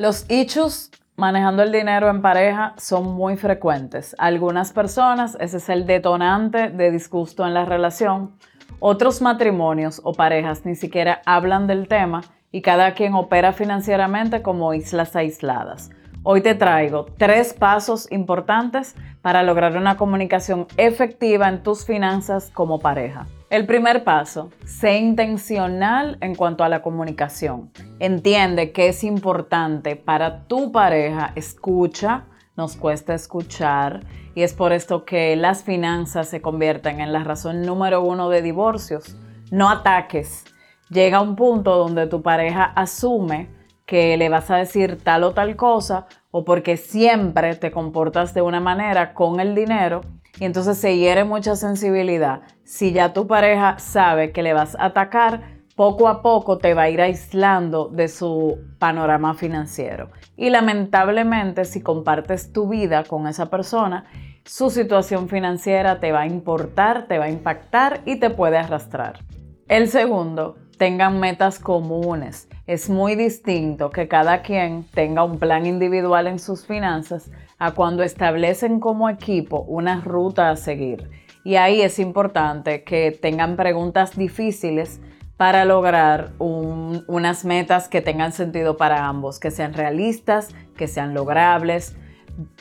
Los issues manejando el dinero en pareja son muy frecuentes. Algunas personas ese es el detonante de disgusto en la relación. Otros matrimonios o parejas ni siquiera hablan del tema y cada quien opera financieramente como islas aisladas. Hoy te traigo tres pasos importantes para lograr una comunicación efectiva en tus finanzas como pareja. El primer paso, sé intencional en cuanto a la comunicación. Entiende que es importante para tu pareja, escucha, nos cuesta escuchar y es por esto que las finanzas se convierten en la razón número uno de divorcios. No ataques. Llega un punto donde tu pareja asume que le vas a decir tal o tal cosa o porque siempre te comportas de una manera con el dinero y entonces se hiere mucha sensibilidad. Si ya tu pareja sabe que le vas a atacar, poco a poco te va a ir aislando de su panorama financiero. Y lamentablemente, si compartes tu vida con esa persona, su situación financiera te va a importar, te va a impactar y te puede arrastrar. El segundo, tengan metas comunes. Es muy distinto que cada quien tenga un plan individual en sus finanzas a cuando establecen como equipo una ruta a seguir. Y ahí es importante que tengan preguntas difíciles para lograr unas metas que tengan sentido para ambos, que sean realistas, que sean logrables,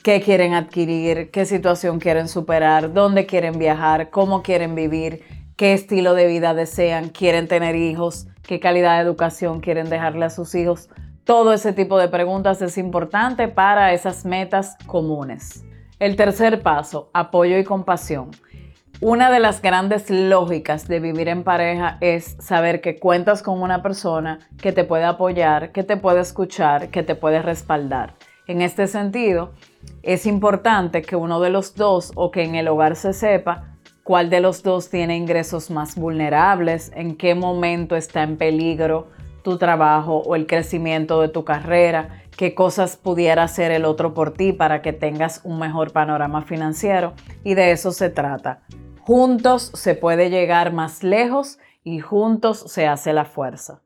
qué quieren adquirir, qué situación quieren superar, dónde quieren viajar, cómo quieren vivir qué estilo de vida desean, quieren tener hijos, qué calidad de educación quieren dejarle a sus hijos. Todo ese tipo de preguntas es importante para esas metas comunes. El tercer paso, apoyo y compasión. Una de las grandes lógicas de vivir en pareja es saber que cuentas con una persona que te puede apoyar, que te puede escuchar, que te puede respaldar. En este sentido, es importante que uno de los dos o que en el hogar se sepa cuál de los dos tiene ingresos más vulnerables, en qué momento está en peligro tu trabajo o el crecimiento de tu carrera, qué cosas pudiera hacer el otro por ti para que tengas un mejor panorama financiero. Y de eso se trata. Juntos se puede llegar más lejos y juntos se hace la fuerza.